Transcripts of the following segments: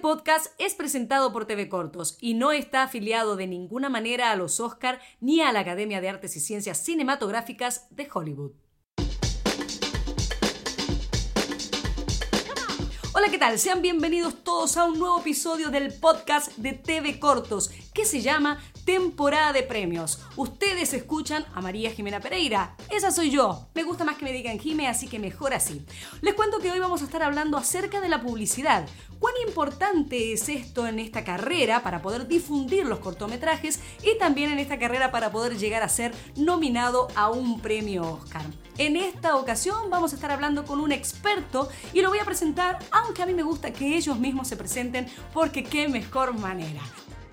podcast es presentado por TV Cortos y no está afiliado de ninguna manera a los Oscar ni a la Academia de Artes y Ciencias Cinematográficas de Hollywood. Hola, ¿qué tal? Sean bienvenidos todos a un nuevo episodio del podcast de TV Cortos que se llama temporada de premios. Ustedes escuchan a María Jimena Pereira. Esa soy yo. Me gusta más que me digan Jime, así que mejor así. Les cuento que hoy vamos a estar hablando acerca de la publicidad. ¿Cuán importante es esto en esta carrera para poder difundir los cortometrajes y también en esta carrera para poder llegar a ser nominado a un premio Oscar? En esta ocasión vamos a estar hablando con un experto y lo voy a presentar, aunque a mí me gusta que ellos mismos se presenten porque qué mejor manera.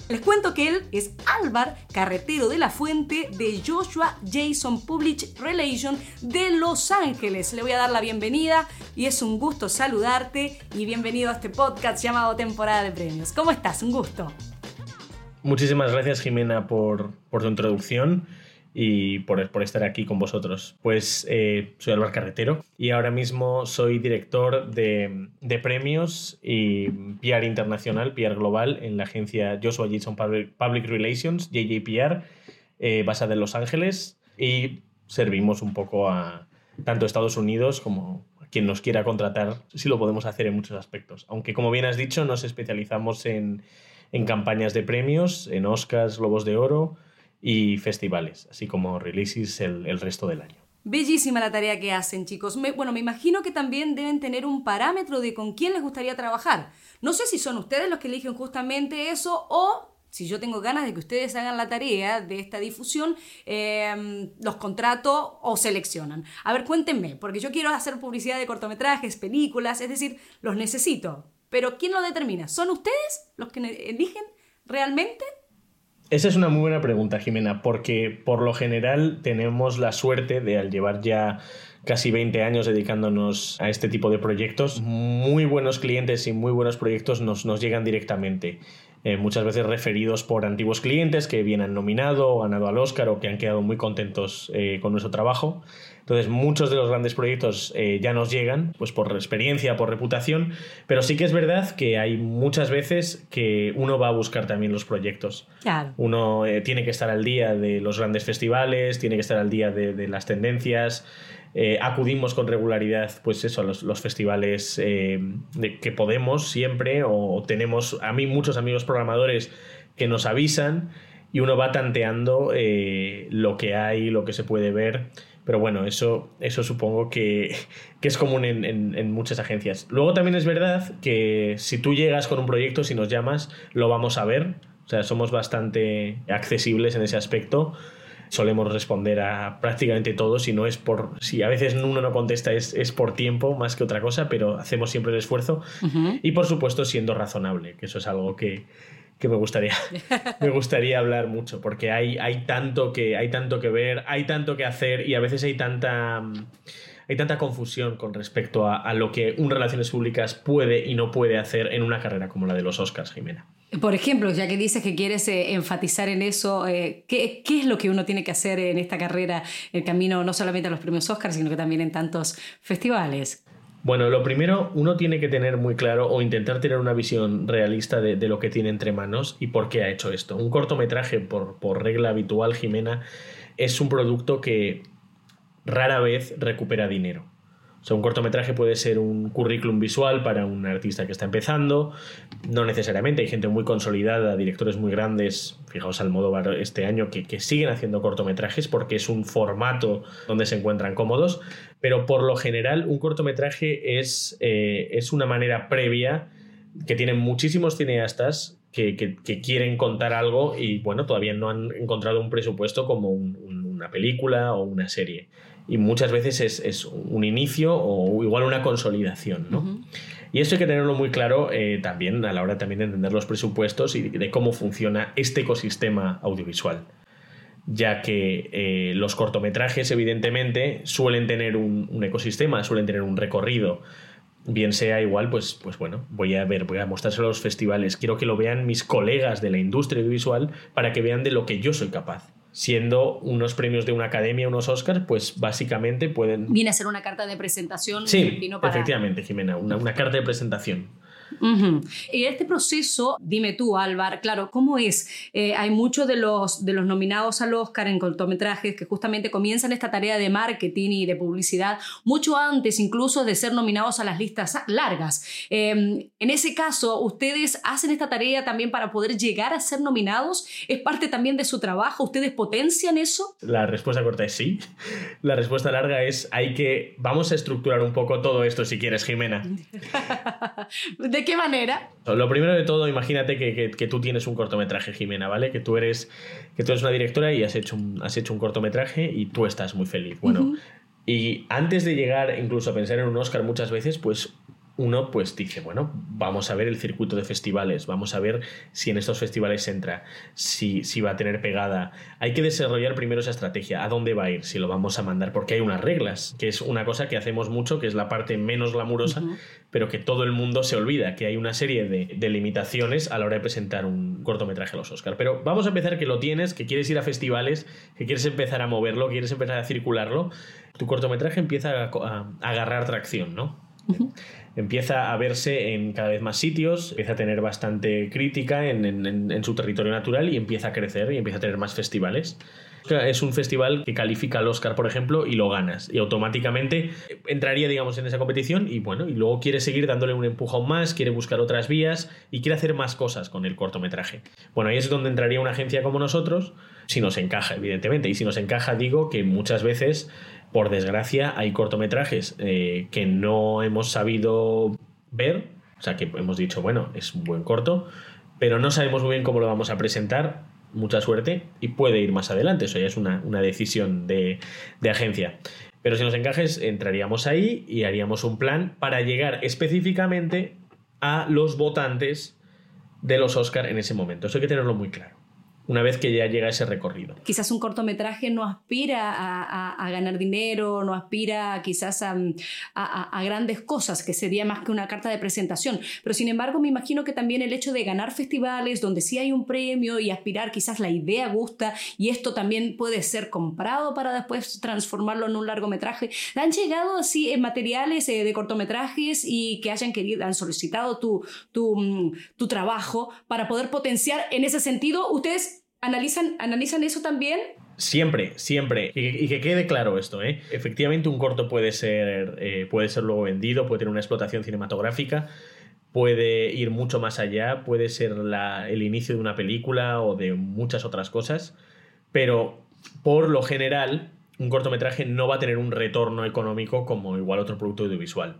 Les cuento que él es Álvar Carretero de la Fuente de Joshua Jason Public Relation de Los Ángeles. Le voy a dar la bienvenida y es un gusto saludarte y bienvenido a este podcast llamado Temporada de Premios. ¿Cómo estás? Un gusto. Muchísimas gracias Jimena por, por tu introducción y por, estar aquí con vosotros. Pues eh, soy Álvaro Carretero y ahora mismo soy director de, premios y PR internacional, PR global en la agencia Joshua Jason Public, Relations, JJPR, eh, basada en Los Ángeles y servimos un poco a tanto Estados Unidos como a quien nos quiera contratar, si lo podemos hacer en muchos aspectos. Aunque como bien has dicho, nos especializamos en, en campañas de premios, en Oscars, Globos de Oro, y festivales, así como releases el, resto del año. Bellísima la tarea que hacen, chicos. bueno, me imagino que también deben tener un parámetro de con quién les gustaría trabajar. No sé si son ustedes los que eligen justamente eso o si yo tengo ganas de que ustedes hagan la tarea de esta difusión, em, los contrato o seleccionan. A ver, cuéntenme, porque yo quiero hacer publicidad de cortometrajes, películas, es decir, los necesito. Pero ¿quién lo determina? ¿Son ustedes los que eligen realmente? Esa es una muy buena pregunta, Jimena, porque por lo general tenemos la suerte de al llevar ya casi 20 años dedicándonos a este tipo de proyectos, muy buenos clientes y muy buenos proyectos nos, nos llegan directamente. Eh, muchas veces referidos por antiguos clientes que bien han nominado o ganado al Oscar o que han quedado muy contentos eh, con nuestro trabajo. Entonces, muchos de los grandes proyectos eh, ya nos llegan, pues por experiencia, por reputación, pero sí que es verdad que hay muchas veces que uno va a buscar también los proyectos. Claro. Uno tiene que estar al día de los grandes festivales, tiene que estar al día de, de las tendencias, eh, acudimos con regularidad pues eso, a los, festivales eh, de, que podemos siempre o tenemos a mí muchos amigos programadores que nos avisan y uno va tanteando eh, lo que hay, lo que se puede ver. Pero bueno, eso, eso supongo que, es común en, en, muchas agencias. Luego también es verdad que si tú llegas con un proyecto, si nos llamas, lo vamos a ver. O sea, somos bastante accesibles en ese aspecto solemos responder a prácticamente todo, si no es por, si a veces uno no contesta es, es por tiempo más que otra cosa, pero hacemos siempre el esfuerzo y por supuesto siendo razonable, que eso es algo que, que me gustaría, me gustaría hablar mucho, porque hay, hay, tanto que, hay tanto que ver, hay tanto que hacer y a veces hay tanta hay tanta confusión con respecto a, lo que un Relaciones Públicas puede y no puede hacer en una carrera como la de los Oscars, Jimena. Por ejemplo, ya que dices que quieres eh, enfatizar en eso, eh, ¿qué, es lo que uno tiene que hacer en esta carrera, el camino no solamente a los premios Oscars, sino que también en tantos festivales? Bueno, lo primero, uno tiene que tener muy claro o intentar tener una visión realista de, lo que tiene entre manos y por qué ha hecho esto. Un cortometraje, por, regla habitual, Jimena, es un producto que rara vez recupera dinero. Un cortometraje puede ser un currículum visual para un artista que está empezando, no necesariamente, hay gente muy consolidada, directores muy grandes, fijaos Almodóvar este año, que, siguen haciendo cortometrajes porque es un formato donde se encuentran cómodos, pero por lo general un cortometraje es, eh, es una manera previa que tienen muchísimos cineastas que, quieren contar algo y bueno, todavía no han encontrado un presupuesto como una película o una serie y muchas veces es, un inicio o igual una consolidación, ¿no? Y eso hay que tenerlo muy claro eh, también a la hora también de entender los presupuestos y de, cómo funciona este ecosistema audiovisual. Ya que eh, los cortometrajes, evidentemente, suelen tener un, ecosistema, suelen tener un recorrido. Bien sea igual, pues, pues bueno, voy a ver, voy a mostrárselo a los festivales. Quiero que lo vean mis colegas de la industria audiovisual para que vean de lo que yo soy capaz siendo unos premios de una academia, unos Oscars, pues básicamente pueden... Viene a ser una carta de presentación. Sí, efectivamente, Jimena, una, carta de presentación. Y este proceso, dime tú, Álvaro, claro, ¿cómo es? Eh, hay muchos de los, de los nominados al Oscar en cortometrajes que justamente comienzan esta tarea de marketing y de publicidad mucho antes incluso de ser nominados a las listas largas. Em, en ese caso, ¿ustedes hacen esta tarea también para poder llegar a ser nominados? ¿Es parte también de su trabajo? ¿Ustedes potencian eso? La respuesta corta es sí. La respuesta larga es hay que, vamos a estructurar un poco todo esto si quieres, Jimena. ¿De qué manera? Lo primero de todo, imagínate que, tú tienes un cortometraje, Jimena, ¿vale? Que tú eres, que tú eres una directora y has hecho un, has hecho un cortometraje y tú estás muy feliz. Bueno, y antes de llegar incluso a pensar en un Oscar muchas veces, pues uno pues dice, bueno, vamos a ver el circuito de festivales, vamos a ver si en estos festivales entra, si, si va a tener pegada. Hay que desarrollar primero esa estrategia, a dónde va a ir, si lo vamos a mandar, porque hay unas reglas, que es una cosa que hacemos mucho, que es la parte menos glamurosa, pero que todo el mundo se olvida, que hay una serie de, limitaciones a la hora de presentar un cortometraje a los Oscars. Pero vamos a empezar que lo tienes, que quieres ir a festivales, que quieres empezar a moverlo, que quieres empezar a circularlo, tu cortometraje empieza a, agarrar tracción, ¿no? Empieza a verse en cada vez más sitios, empieza a tener bastante crítica en, su territorio natural y empieza a crecer y empieza a tener más festivales. Es un festival que califica al Oscar, por ejemplo, y lo ganas. Y automáticamente entraría, digamos, en esa competición y bueno, y luego quiere seguir dándole un empujón más, quiere buscar otras vías y quiere hacer más cosas con el cortometraje. Bueno, ahí es donde entraría una agencia como nosotros, si nos encaja, evidentemente. Y si nos encaja, digo que muchas veces por desgracia, hay cortometrajes eh, que no hemos sabido ver, o sea, que hemos dicho, bueno, es un buen corto, pero no sabemos muy bien cómo lo vamos a presentar. Mucha suerte y puede ir más adelante. Eso ya es una, decisión de, de agencia. Pero si nos encajes, entraríamos ahí y haríamos un plan para llegar específicamente a los votantes de los Oscar en ese momento. Eso hay que tenerlo muy claro una vez que ya llega ese recorrido. Quizás un cortometraje no aspira a, ganar dinero, no aspira quizás a, grandes cosas, que sería más que una carta de presentación, pero sin embargo me imagino que también el hecho de ganar festivales donde sí hay un premio y aspirar, quizás la idea gusta y esto también puede ser comprado para después transformarlo en un largometraje. ¿Han llegado así en materiales eh, de cortometrajes y que hayan querido, han solicitado tu, tu, mm, tu trabajo para poder potenciar en ese sentido? ¿Ustedes ¿Analizan, ¿Analizan eso también? Siempre, siempre. Y, que quede claro esto, ¿eh? Efectivamente, un corto puede ser, eh, puede ser luego vendido, puede tener una explotación cinematográfica, puede ir mucho más allá, puede ser el inicio de una película o de muchas otras cosas, pero por lo general, un cortometraje no va a tener un retorno económico como igual otro producto audiovisual.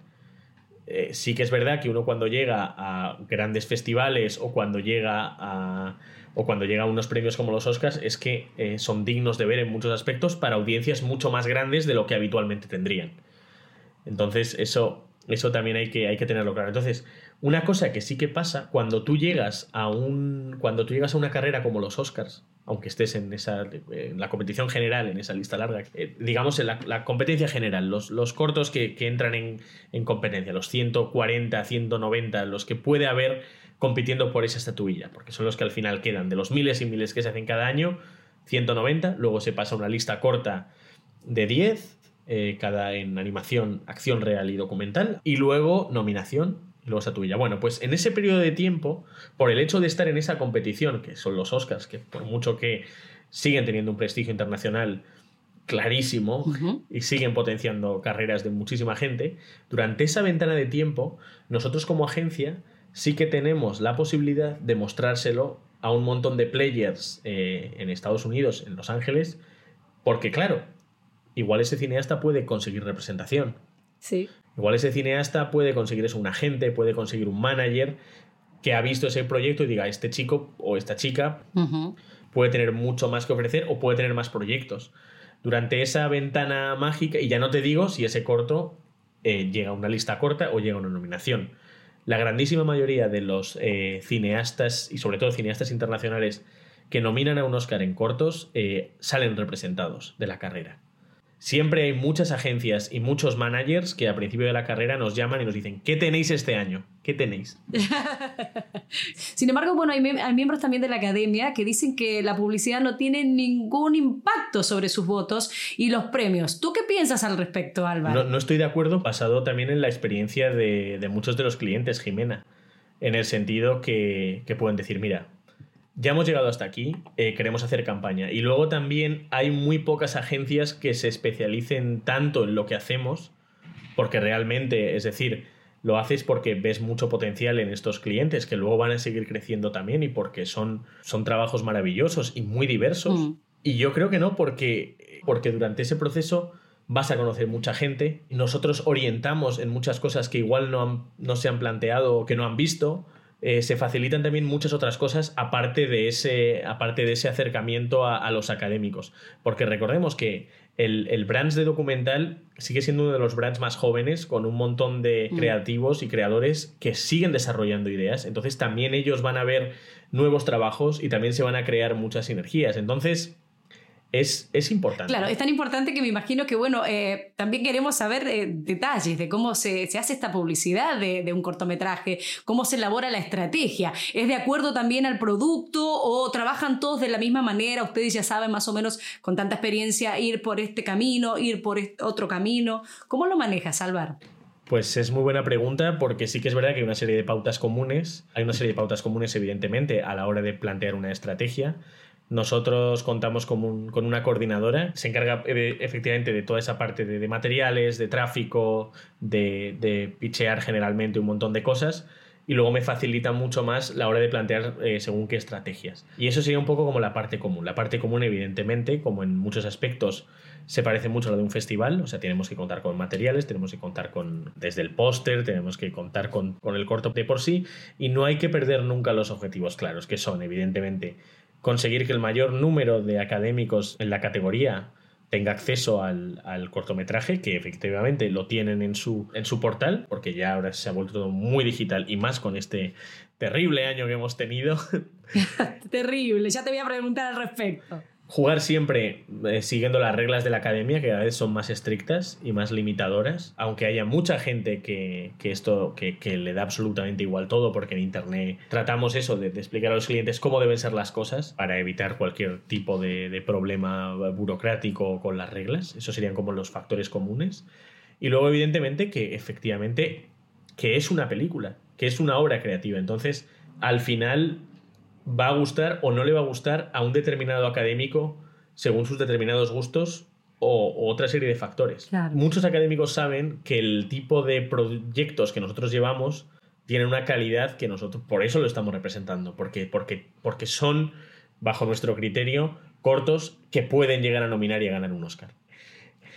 Eh, sí que es verdad que uno cuando llega a grandes festivales o cuando llega a o cuando llegan unos premios como los Oscars es que eh, son dignos de ver en muchos aspectos para audiencias mucho más grandes de lo que habitualmente tendrían. Entonces, eso, eso también hay que, hay que tenerlo claro. Entonces, una cosa que sí que pasa cuando tú llegas a un. Cuando tú llegas a una carrera como los Oscars, aunque estés en esa. En la competición general, en esa lista larga, eh, digamos en la, competencia general, los, los cortos que, que entran en, en competencia, los 140, 190, los que puede haber compitiendo por esa estatuilla, porque son los que al final quedan. De los miles y miles que se hacen cada año, 190, luego se pasa una lista corta de 10, eh, cada en animación, acción real y documental, y luego nominación, y luego estatuilla. Bueno, pues en ese periodo de tiempo, por el hecho de estar en esa competición, que son los Oscars, que por mucho que siguen teniendo un prestigio internacional clarísimo y siguen potenciando carreras de muchísima gente, durante esa ventana de tiempo, nosotros como agencia sí que tenemos la posibilidad de mostrárselo a un montón de players eh, en Estados Unidos, en Los Ángeles, porque claro, igual ese cineasta puede conseguir representación. Sí. Igual ese cineasta puede conseguir eso, un agente, puede conseguir un manager que ha visto ese proyecto y diga, este chico o esta chica puede tener mucho más que ofrecer o puede tener más proyectos. Durante esa ventana mágica, y ya no te digo si ese corto eh, llega a una lista corta o llega a una nominación la grandísima mayoría de los eh, cineastas, y sobre todo cineastas internacionales, que nominan a un Oscar en cortos, eh, salen representados de la carrera. Siempre hay muchas agencias y muchos managers que a principio de la carrera nos llaman y nos dicen, ¿qué tenéis este año? ¿Qué tenéis? Sin embargo, bueno, hay, miembros también de la academia que dicen que la publicidad no tiene ningún impacto sobre sus votos y los premios. ¿Tú qué piensas al respecto, Álvaro? No, estoy de acuerdo, basado también en la experiencia de, muchos de los clientes, Jimena. en el sentido que, que pueden decir, mira, ya hemos llegado hasta aquí, eh, queremos hacer campaña. Y luego también hay muy pocas agencias que se especialicen tanto en lo que hacemos, porque realmente, es decir, lo haces porque ves mucho potencial en estos clientes que luego van a seguir creciendo también y porque son, son trabajos maravillosos y muy diversos. Mm. Y yo creo que no, porque, porque durante ese proceso vas a conocer mucha gente. Nosotros orientamos en muchas cosas que igual no, han- no se han planteado o que no han visto. Eh, se facilitan también muchas otras cosas aparte de ese, aparte de ese acercamiento a, a los académicos. Porque recordemos que el, el brands de documental sigue siendo uno de los brands más jóvenes, con un montón de Mm. creativos y creadores que siguen desarrollando ideas. Entonces también ellos van a ver nuevos trabajos y también se van a crear muchas sinergias. Entonces es, es importante. Claro, es tan importante que me imagino que, bueno, eh, también queremos saber eh, detalles de cómo se, se hace esta publicidad de, de un cortometraje, cómo se elabora la estrategia. ¿Es de acuerdo también al producto o trabajan todos de la misma manera? Ustedes ya saben más o menos con tanta experiencia ir por este camino, ir por este otro camino. ¿Cómo lo manejas, Álvaro? Pues es muy buena pregunta porque sí que es verdad que hay una serie de pautas comunes. Hay una serie de pautas comunes, evidentemente, a la hora de plantear una estrategia. Nosotros contamos con, un- con una coordinadora, se encarga eh, efectivamente de toda esa parte de, de materiales, de tráfico, de, de pichear generalmente un montón de cosas y luego me facilita mucho más la hora de plantear eh, según qué estrategias. Y eso sería un poco como la parte común. La parte común, evidentemente, como en muchos aspectos, se parece mucho a lo de un festival, o sea, tenemos que contar con materiales, tenemos que contar con desde el póster, tenemos que contar con, con el corto de por sí, y no hay que perder nunca los objetivos claros, que son, evidentemente, conseguir que el mayor número de académicos en la categoría tenga acceso al, al cortometraje, que efectivamente lo tienen en su, en su portal, porque ya ahora se ha vuelto muy digital y más con este terrible año que hemos tenido. Terrible, ya te voy a preguntar al respecto. Jugar siempre eh, siguiendo las reglas de la academia, que cada vez son más estrictas y más limitadoras, aunque haya mucha gente que, que esto que, que le da absolutamente igual todo, porque en Internet tratamos eso de, explicar a los clientes cómo deben ser las cosas para evitar cualquier tipo de, de problema burocrático con las reglas. Esos serían como los factores comunes. Y luego, evidentemente, que efectivamente que es una película, que es una obra creativa. Entonces, al final va a gustar o no le va a gustar a un determinado académico según sus determinados gustos o, o otra serie de factores. Claro. Muchos académicos saben que el tipo de proyectos que nosotros llevamos tienen una calidad que nosotros, por eso lo estamos representando, porque, porque, porque son, bajo nuestro criterio, cortos que pueden llegar a nominar y a ganar un Oscar.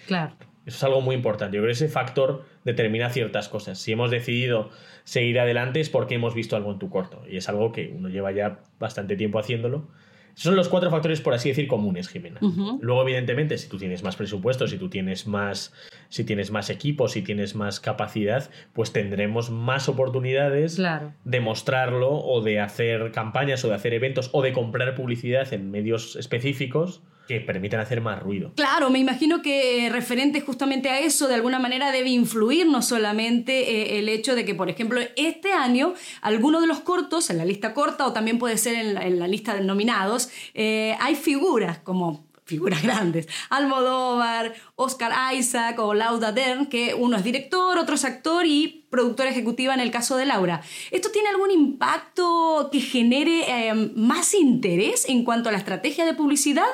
Claro. Eso es algo muy importante. Yo creo que ese factor determina ciertas cosas. Si hemos decidido seguir adelante es porque hemos visto algo en tu corto. Y es algo que uno lleva ya bastante tiempo haciéndolo. Esos son los cuatro factores, por así decir, comunes, Jimena. Luego, evidentemente, si tú tienes más presupuesto, si tú tienes más, si tienes más equipos, si tienes más capacidad, pues tendremos más oportunidades Claro. de mostrarlo o de hacer campañas o de hacer eventos o de comprar publicidad en medios específicos que permitan hacer más ruido. Claro, me imagino que eh, referente justamente a eso, de alguna manera debe influir no solamente eh, el hecho de que, por ejemplo, este año, algunos de los cortos, en la lista corta o también puede ser en la, lista de nominados, eh, hay figuras como figuras grandes, Almodóvar, Oscar Isaac o Lauda Dern, que uno es director, otro es actor y productora ejecutiva en el caso de Laura. ¿Esto tiene algún impacto que genere más interés en cuanto a la estrategia de publicidad?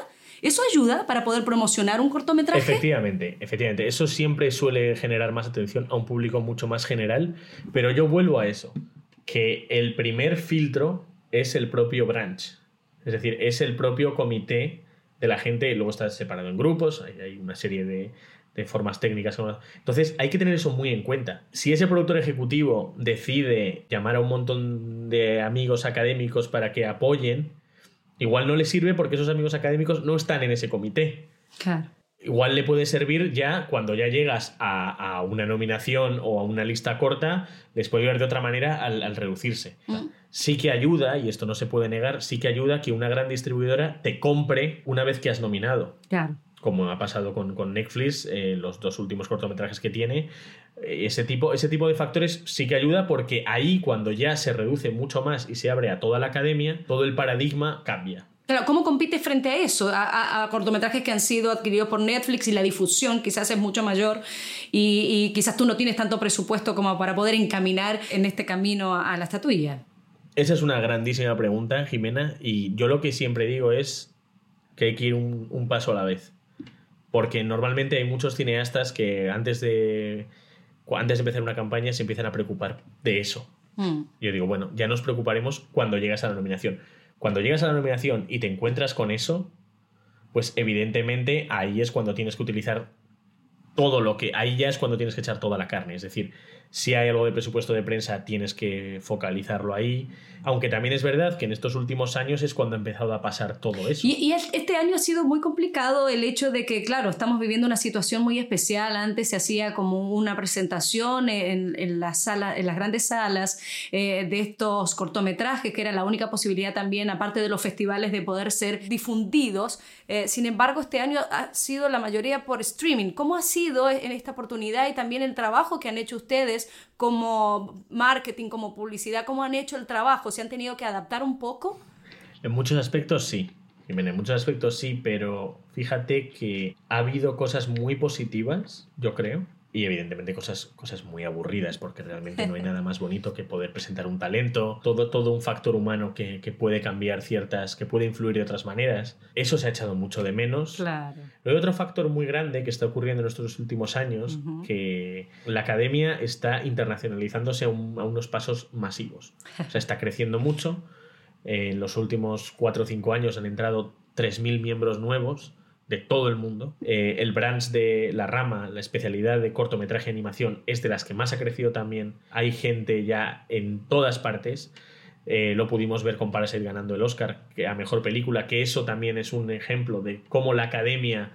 ¿Eso ayuda para poder promocionar un cortometraje? Efectivamente, efectivamente. Eso siempre suele generar más atención a un público mucho más general, pero yo vuelvo a eso, que el primer filtro es el propio branch, es decir, es el propio comité de la gente, y luego está separado en grupos, hay, una serie de formas técnicas. Entonces hay que tener eso muy en cuenta. Si ese productor ejecutivo decide llamar a un montón de amigos académicos para que apoyen, igual no le sirve porque esos amigos académicos no están en ese comité. Claro. Igual le puede servir ya cuando ya llegas a, a una nominación o a una lista corta, les puede ayudar de otra manera al, al reducirse. Mm. Sí que ayuda, y esto no se puede negar, sí que ayuda que una gran distribuidora te compre una vez que has nominado Claro. Como ha pasado con, con Netflix, eh, los dos últimos cortometrajes que tiene. Eh, ese, tipo, ese tipo de factores sí que ayuda porque ahí cuando ya se reduce mucho más y se abre a toda la academia, todo el paradigma cambia. Claro, ¿cómo compites frente a eso? A, cortometrajes que han sido adquiridos por Netflix y la difusión quizás es mucho mayor y, quizás tú no tienes tanto presupuesto como para poder encaminar en este camino a, la estatuilla. Esa es una grandísima pregunta, Jimena, y yo lo que siempre digo es que hay que ir un, paso a la vez. Porque normalmente hay muchos cineastas que antes de, antes de empezar una campaña se empiezan a preocupar de eso. Mm. Yo digo, bueno, ya nos preocuparemos cuando llegas a la nominación cuando llegas a la nominación y te encuentras con eso, pues evidentemente ahí es cuando tienes que utilizar todo lo que. Ahí ya es cuando tienes que echar toda la carne. Es decir, si hay algo de presupuesto de prensa, tienes que focalizarlo ahí. Aunque también es verdad que en estos últimos años es cuando ha empezado a pasar todo eso. Y, este año ha sido muy complicado el hecho de que, claro, estamos viviendo una situación muy especial. Antes se hacía como una presentación en, en, la en las grandes salas eh, de estos cortometrajes, que era la única posibilidad también, aparte de los festivales, de poder ser difundidos. Eh, sin embargo, este año ha sido la mayoría por streaming. ¿Cómo ha sido en esta oportunidad y también el trabajo que han hecho ustedes? Como marketing, como publicidad, cómo han hecho el trabajo? ¿Se han tenido que adaptar un poco? En muchos aspectos sí. En muchos aspectos sí, pero fíjate que ha habido cosas muy positivas, yo creo, y evidentemente cosas, cosas muy aburridas, porque realmente no hay nada más bonito que poder presentar un talento, todo, todo un factor humano que, puede cambiar ciertas, que puede influir de otras maneras. Eso se ha echado mucho de menos. Claro. Luego hay otro factor muy grande que está ocurriendo en estos últimos años, que la academia está internacionalizándose a, unos pasos masivos. O sea, está creciendo mucho. En los últimos cuatro o cinco años han entrado 3.000 miembros nuevos de todo el mundo. Eh, el branch de la rama, la especialidad de cortometraje y animación, es de las que más ha crecido también. Hay gente ya en todas partes. Eh, lo pudimos ver con Parasite ganando el Oscar a mejor película, que eso también es un ejemplo de cómo la academia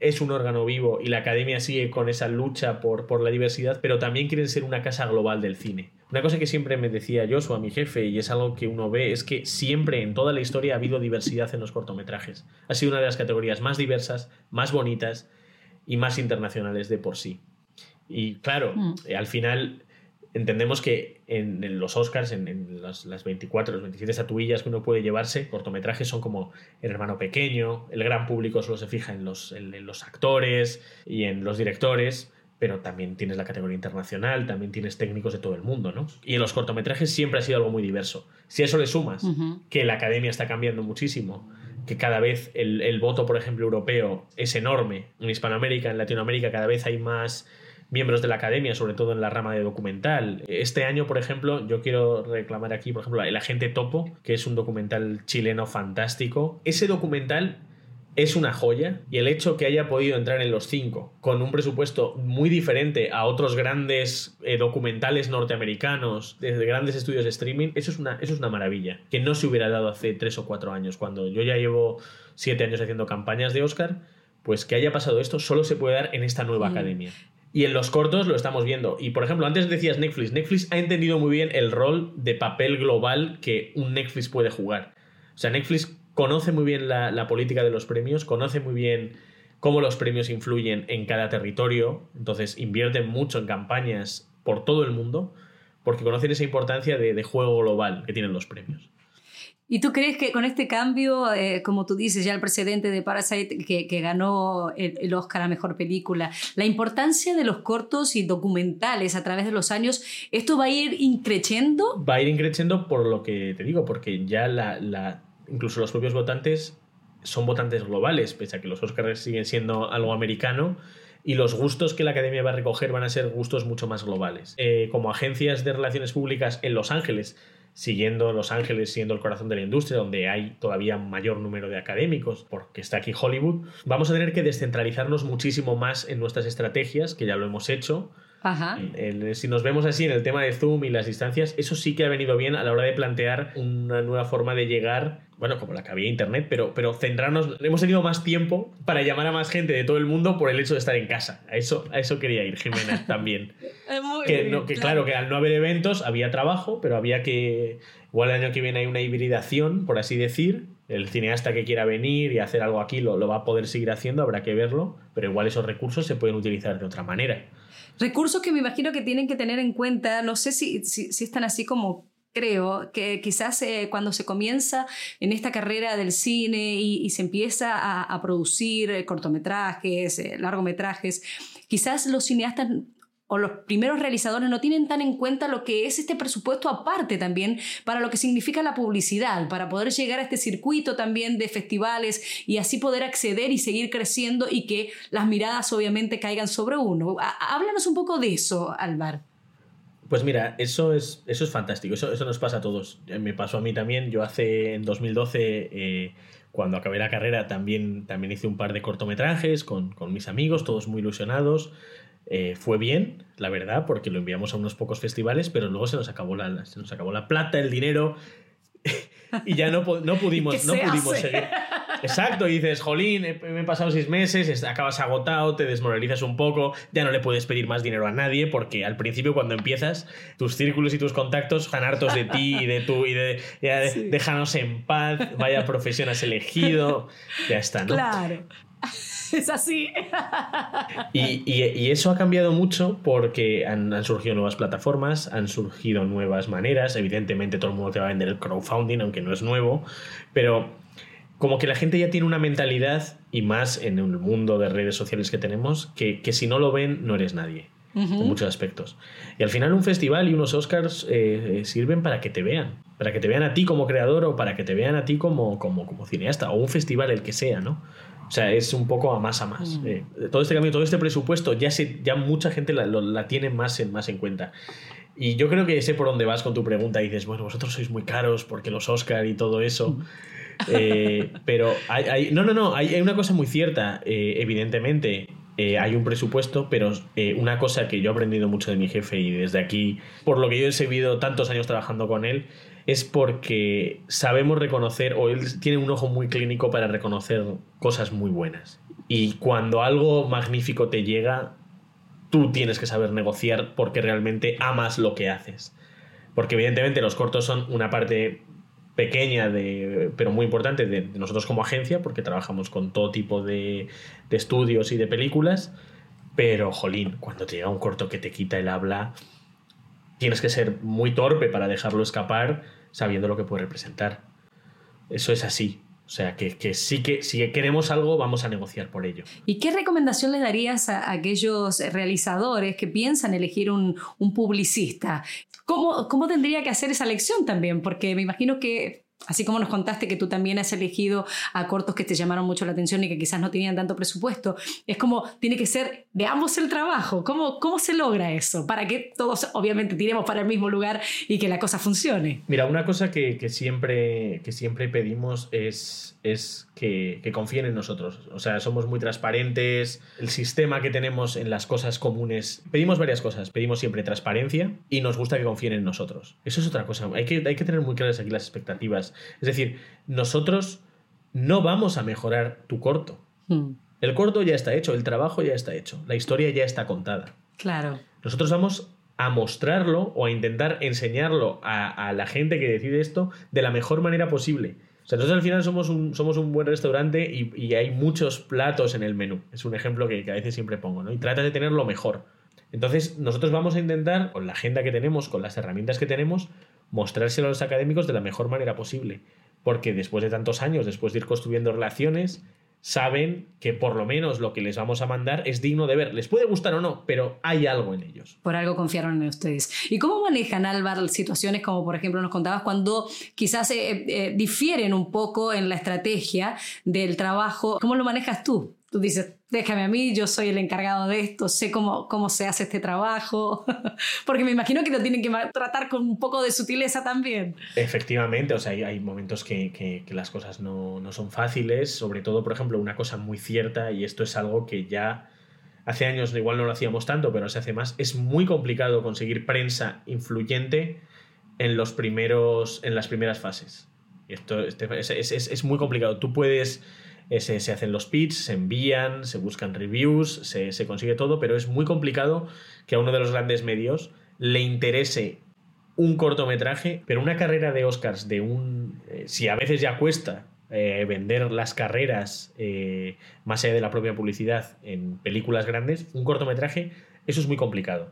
es un órgano vivo y la academia sigue con esa lucha por, por la diversidad, pero también quieren ser una casa global del cine. Una cosa que siempre me decía Joshua, mi jefe, y es algo que uno ve, es que siempre en toda la historia ha habido diversidad en los cortometrajes. Ha sido una de las categorías más diversas, más bonitas y más internacionales de por sí. Y claro, mm. eh, al final entendemos que en, los Oscars, en, las, 24, las 27 estatuillas que uno puede llevarse, cortometrajes son como El hermano pequeño, el gran público solo se fija en los, en los actores y en los directores, pero también tienes la categoría internacional, también tienes técnicos de todo el mundo, ¿no? Y en los cortometrajes siempre ha sido algo muy diverso. Si a eso le sumas que la academia está cambiando muchísimo, que cada vez el, el voto, por ejemplo, europeo es enorme, en Hispanoamérica, en Latinoamérica cada vez hay más miembros de la academia, sobre todo en la rama de documental. Este año, por ejemplo, yo quiero reclamar aquí, por ejemplo, El Agente Topo, que es un documental chileno fantástico. Ese documental es una joya y el hecho que haya podido entrar en los cinco con un presupuesto muy diferente a otros grandes eh, documentales norteamericanos desde grandes estudios de streaming, eso es, una, eso es una maravilla, que no se hubiera dado hace tres o cuatro años, cuando yo ya llevo siete años haciendo campañas de Oscar, pues que haya pasado esto solo se puede dar en esta nueva academia. Y en los cortos lo estamos viendo. Y por ejemplo, antes decías Netflix. Netflix ha entendido muy bien el rol de papel global que un Netflix puede jugar. O sea, Netflix conoce muy bien la, política de los premios, conoce muy bien cómo los premios influyen en cada territorio. Entonces invierten mucho en campañas por todo el mundo porque conocen esa importancia de juego global que tienen los premios. ¿Y tú crees que con este cambio, eh, como tú dices, ya el precedente de Parasite que, ganó el, Oscar a Mejor Película, la importancia de los cortos y documentales a través de los años, ¿esto va a ir increciendo? Va a ir increciendo por lo que te digo, porque ya la, la, incluso los propios votantes son votantes globales, pese a que los Oscars siguen siendo algo americano y los gustos que la academia va a recoger van a ser gustos mucho más globales. Eh, como agencias de relaciones públicas en Los Ángeles, siguiendo Los Ángeles siendo el corazón de la industria, donde hay todavía mayor número de académicos, porque está aquí Hollywood, vamos a tener que descentralizarnos muchísimo más en nuestras estrategias, que ya lo hemos hecho, si nos vemos así en el tema de Zoom y las distancias, eso sí que ha venido bien a la hora de plantear una nueva forma de llegar, bueno, como la que había Internet, pero, pero centrarnos, hemos tenido más tiempo para llamar a más gente de todo el mundo por el hecho de estar en casa. A eso, a eso quería ir, Jimena, también. que, que claro. que al no haber eventos había trabajo, pero había que, igual el año que viene hay una hibridación, por así decir, el cineasta que quiera venir y hacer algo aquí lo, va a poder seguir haciendo, habrá que verlo, pero igual esos recursos se pueden utilizar de otra manera. Recursos que me imagino que tienen que tener en cuenta, no sé si, si, están así como creo que quizás eh, cuando se comienza en esta carrera del cine y, se empieza a, producir cortometrajes, largometrajes, quizás los cineastas o los primeros realizadores no tienen tan en cuenta lo que es este presupuesto aparte también para lo que significa la publicidad, para poder llegar a este circuito también de festivales y así poder acceder y seguir creciendo y que las miradas obviamente caigan sobre uno. Háblanos un poco de eso, Álvaro. Pues mira, eso es, eso es fantástico, eso, eso nos pasa a todos. Me pasó a mí también, yo hace en 2012... Eh, cuando acabé la carrera también, también hice un par de cortometrajes con, con mis amigos, todos muy ilusionados. Eh, fue bien, la verdad, porque lo enviamos a unos pocos festivales, pero luego se nos acabó la, se nos acabó la plata, el dinero, y ya no, no pudimos, no pudimos seguir. Exacto, y dices, jolín, me he pasado seis meses, acabas agotado, te desmoralizas un poco, ya no le puedes pedir más dinero a nadie, porque al principio cuando empiezas, tus círculos y tus contactos están hartos de ti y de tú, y de, déjanos en paz, vaya profesión has elegido, ya está, ¿no? Claro. es así. Y, eso ha cambiado mucho porque han, surgido nuevas plataformas, han surgido nuevas maneras. Evidentemente, todo el mundo te va a vender el crowdfunding, aunque no es nuevo, pero como que la gente ya tiene una mentalidad, y más en el mundo de redes sociales que tenemos, que, si no lo ven, no eres nadie. En muchos aspectos. Y al final un festival y unos Oscars eh, eh, sirven para que te vean, para que te vean a ti como creador o para que te vean a ti como, como, como cineasta, o un festival el que sea, ¿no? O sea, es un poco a más a más. Mm. Eh, todo este cambio, todo este presupuesto, ya, se, ya mucha gente la, tiene más en, más en cuenta. Y yo creo que sé por dónde vas con tu pregunta. Y dices, bueno, vosotros sois muy caros porque los Oscar y todo eso. Mm. Eh, pero hay, no, no, no, hay, una cosa muy cierta. Eh, evidentemente, hay un presupuesto, pero una cosa que yo he aprendido mucho de mi jefe y desde aquí, por lo que yo he seguido tantos años trabajando con él, es porque sabemos reconocer, o él tiene un ojo muy clínico para reconocer cosas muy buenas. Y cuando algo magnífico te llega, tú tienes que saber negociar porque realmente amas lo que haces. Porque evidentemente los cortos son una parte pequeña, de, pero muy importante de, nosotros como agencia, porque trabajamos con todo tipo de, de estudios y de películas. Pero, jolín, cuando te llega un corto que te quita el habla, tienes que ser muy torpe para dejarlo escapar sabiendo lo que puede representar. Eso es así. O sea, que, sí que si queremos algo, vamos a negociar por ello. ¿Y qué recomendación le darías a aquellos realizadores que piensan elegir un, publicista? ¿Cómo, ¿Cómo tendría que hacer esa elección también? Porque me imagino que Así como nos contaste que tú también has elegido a cortos que te llamaron mucho la atención y que quizás no tenían tanto presupuesto, es como tiene que ser de ambos el trabajo. ¿Cómo, cómo se logra eso? Para que todos obviamente tiremos para el mismo lugar y que la cosa funcione. Mira, una cosa que, que siempre, que siempre pedimos es es que, confíen en nosotros. O sea, somos muy transparentes. El sistema que tenemos en las cosas comunes. Pedimos varias cosas. Pedimos siempre transparencia y nos gusta que confíen en nosotros. Eso es otra cosa. Hay que, hay que tener muy claras aquí las expectativas. Es decir, nosotros no vamos a mejorar tu corto. Hmm. El corto ya está hecho, el trabajo ya está hecho, la historia ya está contada. Claro. Nosotros vamos a mostrarlo o a intentar enseñarlo a, a la gente que decide esto de la mejor manera posible sea, nosotros al final somos un, somos un buen restaurante y, hay muchos platos en el menú. Es un ejemplo que, a veces siempre pongo, ¿no? Y trata de tener lo mejor. Entonces, nosotros vamos a intentar, con la agenda que tenemos, con las herramientas que tenemos, mostrárselo a los académicos de la mejor manera posible. Porque después de tantos años, después de ir construyendo relaciones, saben que por lo menos lo que les vamos a mandar es digno de ver. Les puede gustar o no, pero hay algo en ellos. Por algo confiaron en ustedes. ¿Y cómo manejan, Álvaro, situaciones como por ejemplo nos contabas cuando quizás eh, eh, difieren un poco en la estrategia del trabajo? ¿Cómo lo manejas tú? Tú dices, déjame a mí, yo soy el encargado de esto, sé cómo, cómo se hace este trabajo, porque me imagino que lo tienen que tratar con un poco de sutileza también. Efectivamente, o sea, hay, momentos que, que, las cosas no, no, son fáciles, sobre todo, por ejemplo, una cosa muy cierta, y esto es algo que ya hace años igual no lo hacíamos tanto, pero se hace más, es muy complicado conseguir prensa influyente en, los primeros, en las primeras fases. Esto este, es, es, es muy complicado. Tú puedes se, hacen los pits, se envían, se buscan reviews, se, consigue todo, pero es muy complicado que a uno de los grandes medios le interese un cortometraje, pero una carrera de Oscars de un... Eh, si a veces ya cuesta eh, vender las carreras eh, más allá de la propia publicidad en películas grandes, un cortometraje, eso es muy complicado.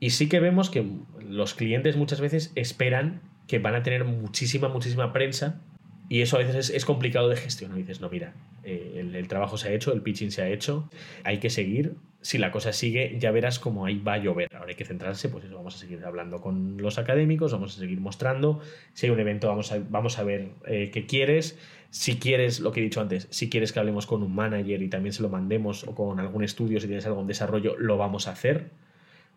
Y sí que vemos que los clientes muchas veces esperan que van a tener muchísima, muchísima prensa y eso a veces es, complicado de gestionar. dices, no, mira, eh, el, trabajo se ha hecho, el pitching se ha hecho, hay que seguir. Si la cosa sigue, ya verás cómo ahí va a llover. Ahora hay que centrarse, pues eso, vamos a seguir hablando con los académicos, vamos a seguir mostrando. Si hay un evento, vamos a, vamos a ver eh, qué quieres. Si quieres, lo que he dicho antes, si quieres que hablemos con un manager y también se lo mandemos o con algún estudio, si tienes algún desarrollo, lo vamos a hacer.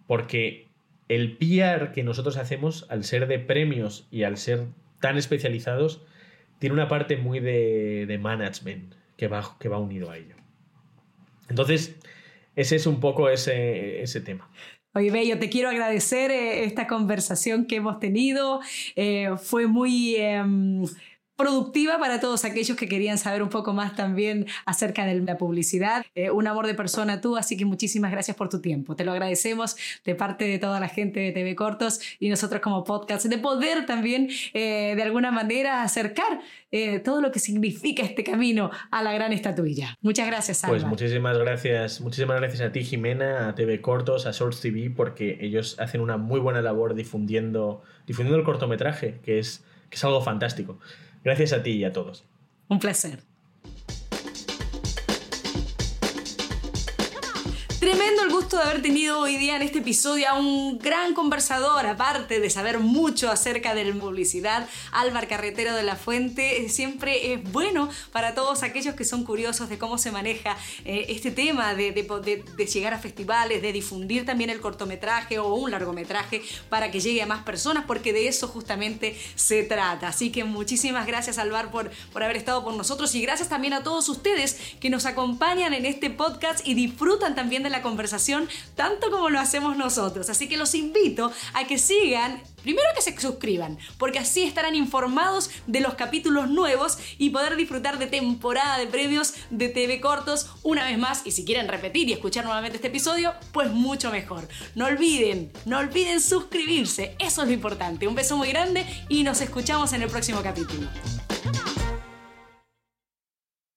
Porque el PR que nosotros hacemos, al ser de premios y al ser tan especializados, tiene una parte muy de, management que va, que va unido a ello. Entonces, ese es un poco ese, ese tema. Oye, Bello, te quiero agradecer eh, esta conversación que hemos tenido. Eh, fue muy em, productiva para todos aquellos que querían saber un poco más también acerca de la publicidad. Eh, un amor de persona tú, así que muchísimas gracias por tu tiempo. Te lo agradecemos de parte de toda la gente de TV Cortos y nosotros como podcast, de poder también eh, de alguna manera acercar eh, todo lo que significa este camino a la gran estatuilla. Muchas gracias, Pues muchísimas gracias, muchísimas gracias a ti, Jimena, a TV Cortos, a Source TV, porque ellos hacen una muy buena labor difundiendo, difundiendo el cortometraje, que es, que es algo fantástico. Gracias a ti y a todos. Un placer. De haber tenido hoy día en este episodio a un gran conversador, aparte de saber mucho acerca de la publicidad, Álvar Carretero de la Fuente. Siempre es bueno para todos aquellos que son curiosos de cómo se maneja eh, este tema de, de, llegar a festivales, de difundir también el cortometraje o un largometraje para que llegue a más personas, porque de eso justamente se trata. Así que muchísimas gracias, Álvar, por, por haber estado con nosotros y gracias también a todos ustedes que nos acompañan en este podcast y disfrutan también de la conversación tanto como lo hacemos nosotros. Así que los invito a que sigan Primero que se suscriban, porque así estarán informados de los capítulos nuevos y poder disfrutar de temporada de premios de TV cortos una vez más. Y si quieren repetir y escuchar nuevamente este episodio, pues mucho mejor. No olviden, no olviden suscribirse, eso es lo importante. Un beso muy grande y nos escuchamos en el próximo capítulo.